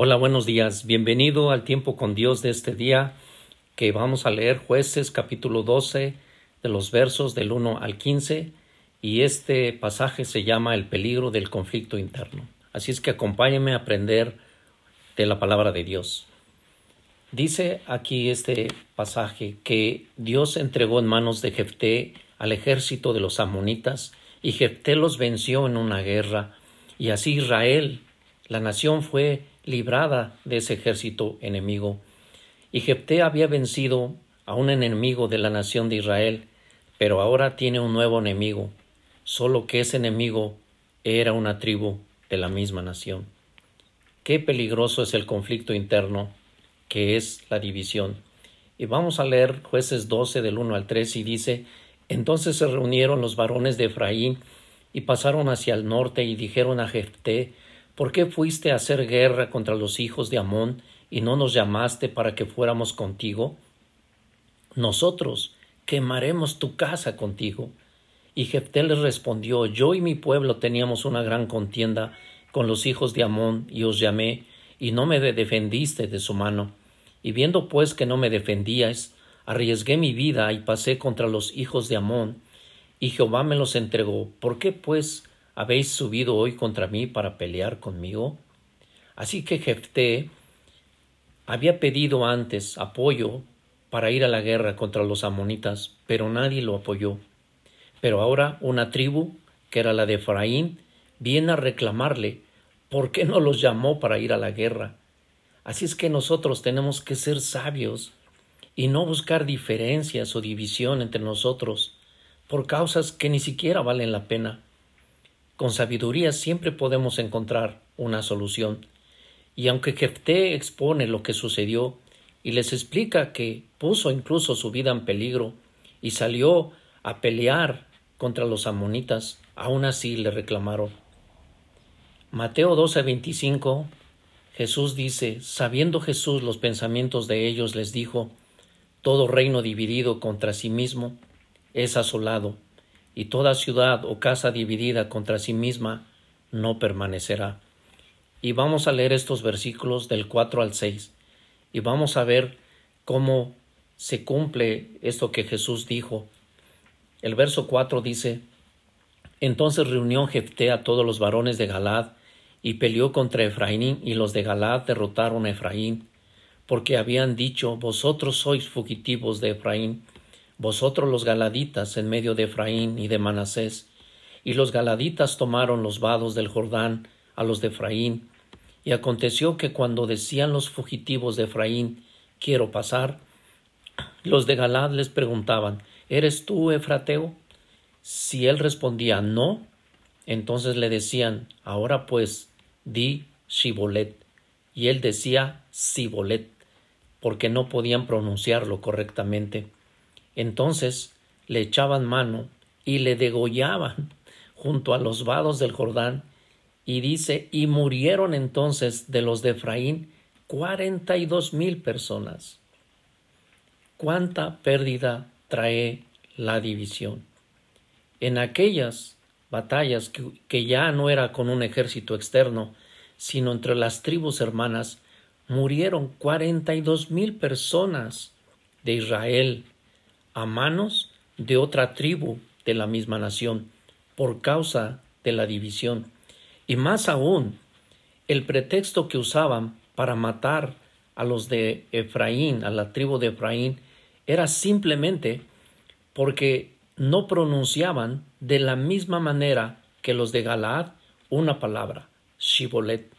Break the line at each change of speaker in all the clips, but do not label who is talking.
Hola, buenos días. Bienvenido al tiempo con Dios de este día que vamos a leer jueces capítulo 12 de los versos del 1 al 15 y este pasaje se llama el peligro del conflicto interno. Así es que acompáñenme a aprender de la palabra de Dios. Dice aquí este pasaje que Dios entregó en manos de Jefté al ejército de los amonitas y Jefté los venció en una guerra y así Israel, la nación fue librada de ese ejército enemigo. Y Jefté había vencido a un enemigo de la nación de Israel, pero ahora tiene un nuevo enemigo, solo que ese enemigo era una tribu de la misma nación. Qué peligroso es el conflicto interno, que es la división. Y vamos a leer jueces 12 del 1 al 3 y dice, entonces se reunieron los varones de Efraín y pasaron hacia el norte y dijeron a Jefté, ¿Por qué fuiste a hacer guerra contra los hijos de Amón y no nos llamaste para que fuéramos contigo? Nosotros quemaremos tu casa contigo. Y Jefté les respondió, Yo y mi pueblo teníamos una gran contienda con los hijos de Amón, y os llamé, y no me defendiste de su mano. Y viendo pues que no me defendíais, arriesgué mi vida y pasé contra los hijos de Amón, y Jehová me los entregó. ¿Por qué pues ¿Habéis subido hoy contra mí para pelear conmigo? Así que Jefté había pedido antes apoyo para ir a la guerra contra los amonitas, pero nadie lo apoyó. Pero ahora una tribu, que era la de Efraín, viene a reclamarle ¿por qué no los llamó para ir a la guerra? Así es que nosotros tenemos que ser sabios y no buscar diferencias o división entre nosotros por causas que ni siquiera valen la pena. Con sabiduría siempre podemos encontrar una solución. Y aunque Jefté expone lo que sucedió y les explica que puso incluso su vida en peligro y salió a pelear contra los amonitas, aún así le reclamaron. Mateo 12:25 Jesús dice, sabiendo Jesús los pensamientos de ellos, les dijo, todo reino dividido contra sí mismo es asolado y toda ciudad o casa dividida contra sí misma no permanecerá. Y vamos a leer estos versículos del 4 al 6 y vamos a ver cómo se cumple esto que Jesús dijo. El verso 4 dice, Entonces reunió Jefté a todos los varones de Galad y peleó contra Efraín y los de Galad derrotaron a Efraín, porque habían dicho, Vosotros sois fugitivos de Efraín, vosotros los galaditas en medio de Efraín y de Manasés. Y los galaditas tomaron los vados del Jordán a los de Efraín. Y aconteció que cuando decían los fugitivos de Efraín, quiero pasar, los de Galad les preguntaban, ¿eres tú, Efrateo? Si él respondía no, entonces le decían, ahora pues, di Shibolet. Y él decía Sibolet, porque no podían pronunciarlo correctamente. Entonces le echaban mano y le degollaban junto a los vados del Jordán, y dice, y murieron entonces de los de Efraín cuarenta y dos mil personas. ¿Cuánta pérdida trae la división? En aquellas batallas que, que ya no era con un ejército externo, sino entre las tribus hermanas, murieron cuarenta y dos mil personas de Israel a manos de otra tribu de la misma nación por causa de la división. Y más aún, el pretexto que usaban para matar a los de Efraín, a la tribu de Efraín, era simplemente porque no pronunciaban de la misma manera que los de Galaad una palabra, Shibolet.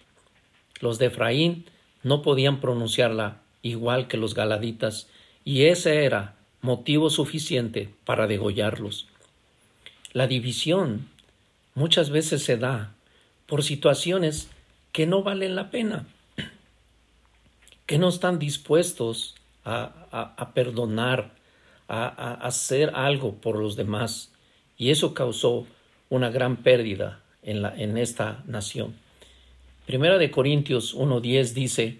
Los de Efraín no podían pronunciarla igual que los galaditas, y ese era motivo suficiente para degollarlos. La división muchas veces se da por situaciones que no valen la pena, que no están dispuestos a, perdonar, a, a, hacer algo por los demás. Y eso causó una gran pérdida en, la, en esta nación. Primera de Corintios 1.10 dice,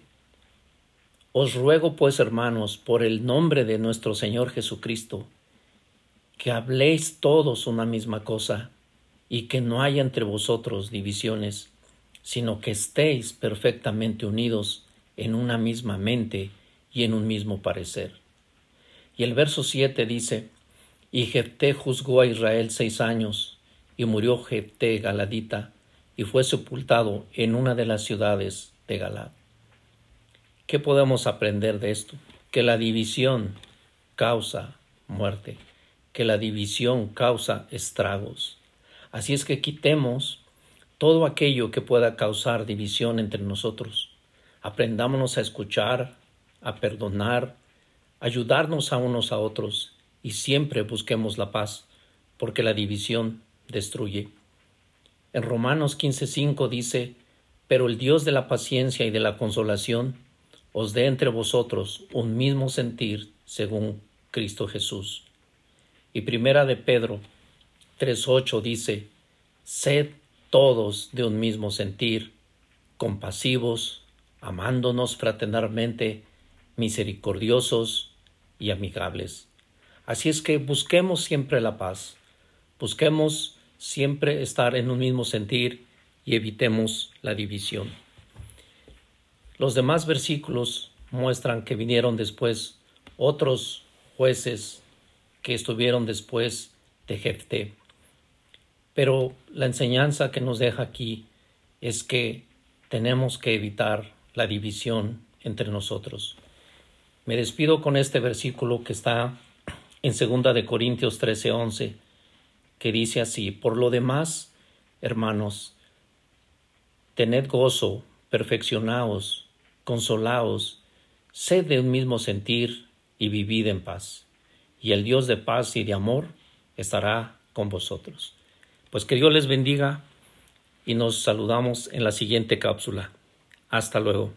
os ruego pues, hermanos, por el nombre de nuestro Señor Jesucristo, que habléis todos una misma cosa, y que no haya entre vosotros divisiones, sino que estéis perfectamente unidos en una misma mente y en un mismo parecer. Y el verso 7 dice, Y Jefté juzgó a Israel seis años, y murió Jefté Galadita, y fue sepultado en una de las ciudades de Galad. ¿Qué podemos aprender de esto? Que la división causa muerte, que la división causa estragos. Así es que quitemos todo aquello que pueda causar división entre nosotros. Aprendámonos a escuchar, a perdonar, ayudarnos a unos a otros y siempre busquemos la paz, porque la división destruye. En Romanos 15:5 dice, Pero el Dios de la paciencia y de la consolación os dé entre vosotros un mismo sentir según Cristo Jesús. Y primera de Pedro 3:8 dice, Sed todos de un mismo sentir, compasivos, amándonos fraternalmente, misericordiosos y amigables. Así es que busquemos siempre la paz, busquemos siempre estar en un mismo sentir y evitemos la división. Los demás versículos muestran que vinieron después otros jueces que estuvieron después de Jefté. Pero la enseñanza que nos deja aquí es que tenemos que evitar la división entre nosotros. Me despido con este versículo que está en 2 de Corintios 13:11, que dice así: Por lo demás, hermanos, tened gozo, perfeccionaos, consolaos, sed de un mismo sentir y vivid en paz. Y el Dios de paz y de amor estará con vosotros. Pues que Dios les bendiga y nos saludamos en la siguiente cápsula. Hasta luego.